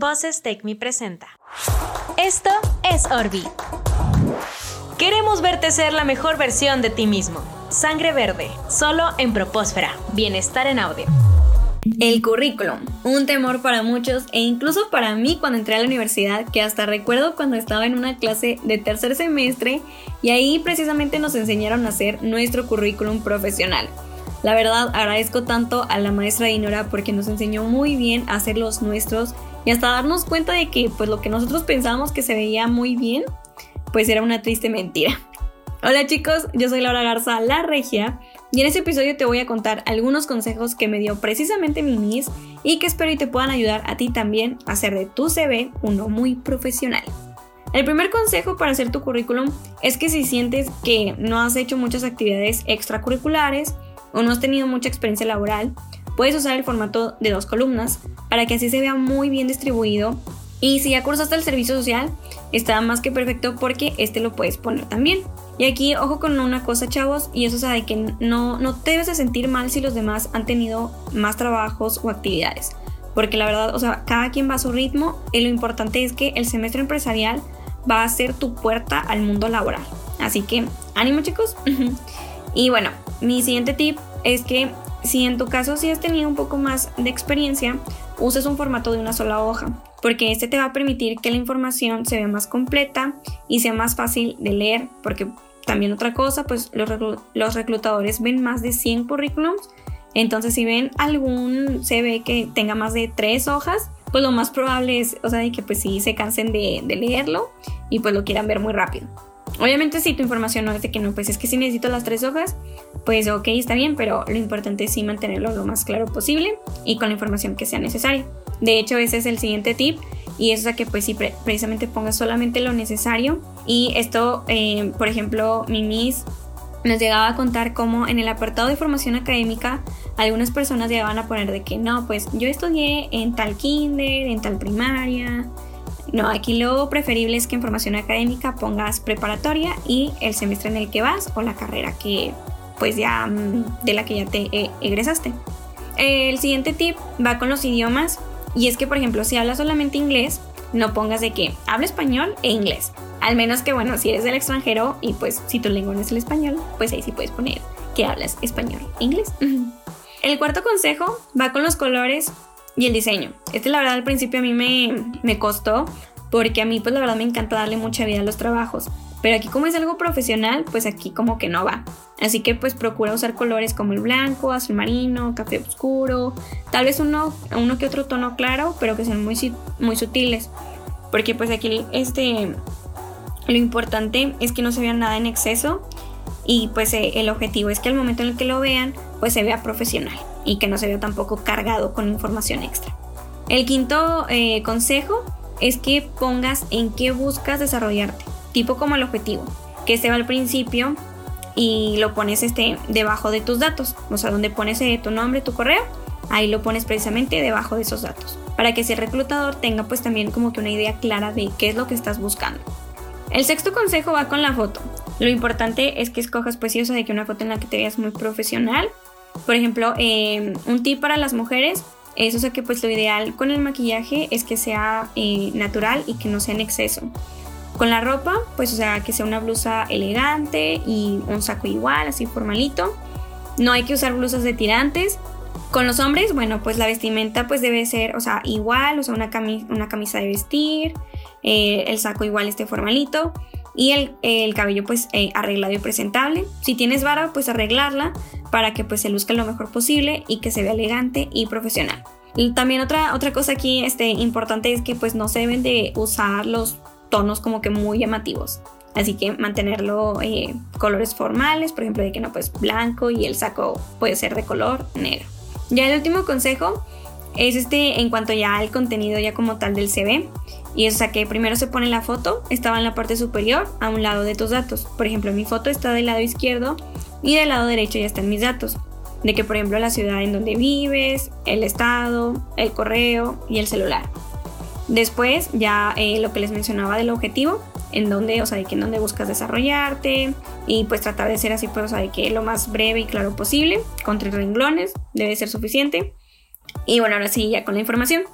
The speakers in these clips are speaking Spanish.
Voces Take Me presenta. Esto es Orbi. Queremos verte ser la mejor versión de ti mismo. Sangre verde, solo en Propósfera. Bienestar en audio. El currículum, un temor para muchos e incluso para mí cuando entré a la universidad, que hasta recuerdo cuando estaba en una clase de tercer semestre y ahí precisamente nos enseñaron a hacer nuestro currículum profesional. La verdad agradezco tanto a la maestra Dinora porque nos enseñó muy bien a hacer los nuestros y hasta darnos cuenta de que pues lo que nosotros pensábamos que se veía muy bien, pues era una triste mentira. Hola chicos, yo soy Laura Garza, la regia, y en este episodio te voy a contar algunos consejos que me dio precisamente mi Miss y que espero y te puedan ayudar a ti también a hacer de tu CV uno muy profesional. El primer consejo para hacer tu currículum es que si sientes que no has hecho muchas actividades extracurriculares o no has tenido mucha experiencia laboral, puedes usar el formato de dos columnas para que así se vea muy bien distribuido y si ya cursaste el servicio social, está más que perfecto porque este lo puedes poner también. Y aquí, ojo con una cosa, chavos, y eso es de que no, no te debes de sentir mal si los demás han tenido más trabajos o actividades. Porque la verdad, o sea, cada quien va a su ritmo y lo importante es que el semestre empresarial va a ser tu puerta al mundo laboral. Así que, ánimo chicos. y bueno, mi siguiente tip es que si en tu caso sí has tenido un poco más de experiencia, uses un formato de una sola hoja porque este te va a permitir que la información se vea más completa y sea más fácil de leer, porque también otra cosa, pues los, los reclutadores ven más de 100 currículums, entonces si ven algún CV que tenga más de 3 hojas, pues lo más probable es, o sea, que pues sí se cansen de, de leerlo y pues lo quieran ver muy rápido. Obviamente si tu información no es de que no, pues es que si necesito las tres hojas, pues ok, está bien, pero lo importante es sí mantenerlo lo más claro posible y con la información que sea necesaria. De hecho, ese es el siguiente tip y es a que pues sí, precisamente pongas solamente lo necesario. Y esto, eh, por ejemplo, mi Miss nos llegaba a contar cómo en el apartado de formación académica algunas personas llegaban a poner de que no, pues yo estudié en tal kinder, en tal primaria. No, aquí lo preferible es que en formación académica pongas preparatoria y el semestre en el que vas o la carrera que pues ya mm, de la que ya te eh, egresaste. El siguiente tip va con los idiomas y es que, por ejemplo, si hablas solamente inglés, no pongas de que habla español e inglés. Al menos que, bueno, si eres del extranjero y pues si tu lengua no es el español, pues ahí sí puedes poner que hablas español e inglés. El cuarto consejo va con los colores y el diseño. Este la verdad al principio a mí me, me costó porque a mí pues la verdad me encanta darle mucha vida a los trabajos. Pero aquí como es algo profesional, pues aquí como que no va. Así que pues procura usar colores como el blanco, azul marino, café oscuro, tal vez uno, uno que otro tono claro, pero que sean muy, muy sutiles. Porque pues aquí este, lo importante es que no se vea nada en exceso y pues eh, el objetivo es que al momento en el que lo vean pues se vea profesional y que no se vea tampoco cargado con información extra. El quinto eh, consejo es que pongas en qué buscas desarrollarte tipo como el objetivo, que se va al principio y lo pones este, debajo de tus datos, o sea, donde pones eh, tu nombre, tu correo, ahí lo pones precisamente debajo de esos datos, para que ese reclutador tenga pues también como que una idea clara de qué es lo que estás buscando. El sexto consejo va con la foto. Lo importante es que escojas pues sí, o de que una foto en la que te veas muy profesional. Por ejemplo, em, un tip para las mujeres es o sea que pues lo ideal con el maquillaje es que sea eh, natural y que no sea en exceso. Con la ropa, pues o sea, que sea una blusa elegante y un saco igual, así formalito. No hay que usar blusas de tirantes. Con los hombres, bueno, pues la vestimenta pues debe ser, o sea, igual, o sea, una, una camisa de vestir, eh, el saco igual esté formalito y el, cabello pues eh, arreglado y presentable. Si tienes vara, pues arreglarla para que pues se luzca lo mejor posible y que se vea elegante y profesional. Y también otra, otra cosa aquí este, importante es que pues no se deben de usar los tonos como que muy llamativos. Así que mantenerlo eh, colores formales, por ejemplo, de que no pues blanco y el saco puede ser de color negro. Ya el último consejo es este en cuanto ya al contenido ya como tal del CV. Y es o sea que primero se pone la foto, estaba en la parte superior a un lado de tus datos. Por ejemplo, mi foto está del lado izquierdo y del lado derecho ya están mis datos. De que por ejemplo la ciudad en donde vives, el estado, el correo y el celular. Después ya eh, lo que les mencionaba del objetivo, en donde, o sea, de que en donde buscas desarrollarte y pues tratar de ser así, pues, o sea, de que lo más breve y claro posible, con tres renglones, debe ser suficiente. Y bueno, ahora sí, ya con la información.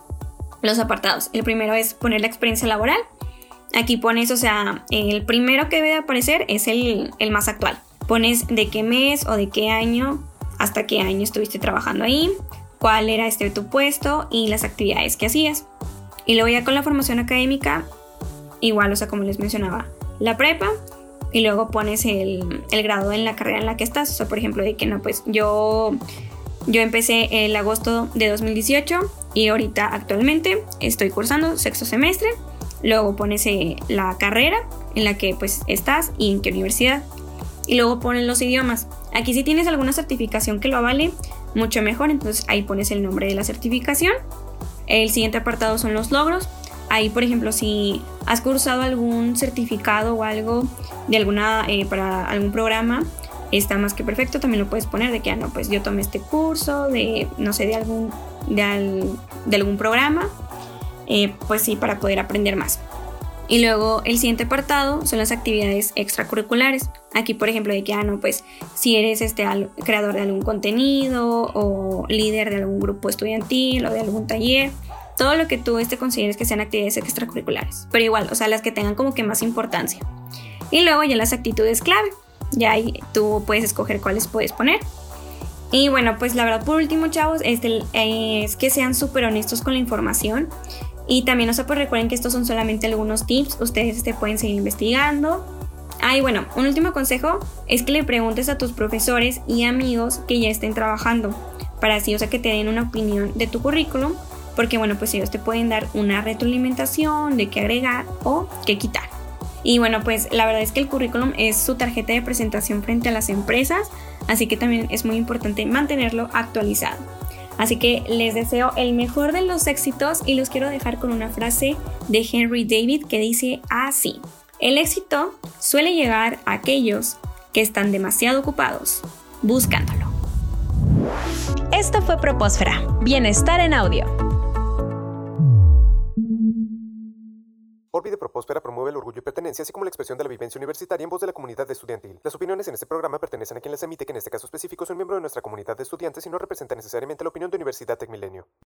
los apartados. El primero es poner la experiencia laboral. Aquí pones, o sea, el primero que debe aparecer es el, el más actual. Pones de qué mes o de qué año hasta qué año estuviste trabajando ahí, cuál era este tu puesto y las actividades que hacías. Y luego ya con la formación académica, igual, o sea, como les mencionaba, la prepa y luego pones el, el, grado en la carrera en la que estás. O sea, por ejemplo, de que no, pues yo, yo empecé el agosto de 2018 y ahorita actualmente estoy cursando sexto semestre. Luego pones eh, la carrera en la que pues estás y en qué universidad. Y luego pones los idiomas. Aquí si tienes alguna certificación que lo avale, mucho mejor. Entonces ahí pones el nombre de la certificación. El siguiente apartado son los logros. Ahí, por ejemplo, si has cursado algún certificado o algo de alguna eh, para algún programa, está más que perfecto. También lo puedes poner de que, ah, no, pues yo tomé este curso de, no sé, de algún, de, de algún programa. Eh, pues sí, para poder aprender más. Y luego el siguiente apartado son las actividades extracurriculares. Aquí, por ejemplo, de que, ah, no, pues si eres este, creador de algún contenido o líder de algún grupo estudiantil o de algún taller, todo lo que tú este, consideres que sean actividades extracurriculares. Pero igual, o sea, las que tengan como que más importancia. Y luego ya las actitudes clave. Ya ahí tú puedes escoger cuáles puedes poner. Y bueno, pues la verdad, por último, chavos, este, es que sean súper honestos con la información. Y también, no sé, pues recuerden que estos son solamente algunos tips. Ustedes este, pueden seguir investigando. Ah, y bueno, un último consejo es que le preguntes a tus profesores y amigos que ya estén trabajando. Para así, o sea, que te den una opinión de tu currículum porque bueno, pues ellos te pueden dar una retroalimentación de qué agregar o qué quitar. Y bueno, pues la verdad es que el currículum es su tarjeta de presentación frente a las empresas, así que también es muy importante mantenerlo actualizado. Así que les deseo el mejor de los éxitos y los quiero dejar con una frase de Henry David que dice así. El éxito suele llegar a aquellos que están demasiado ocupados buscándolo. Esto fue Propósfera, Bienestar en Audio. Orbi de Propóspera promueve el orgullo y pertenencia, así como la expresión de la vivencia universitaria en voz de la comunidad estudiantil. Las opiniones en este programa pertenecen a quien las emite, que en este caso específico son miembro de nuestra comunidad de estudiantes y no representa necesariamente la opinión de Universidad Tecmilenio.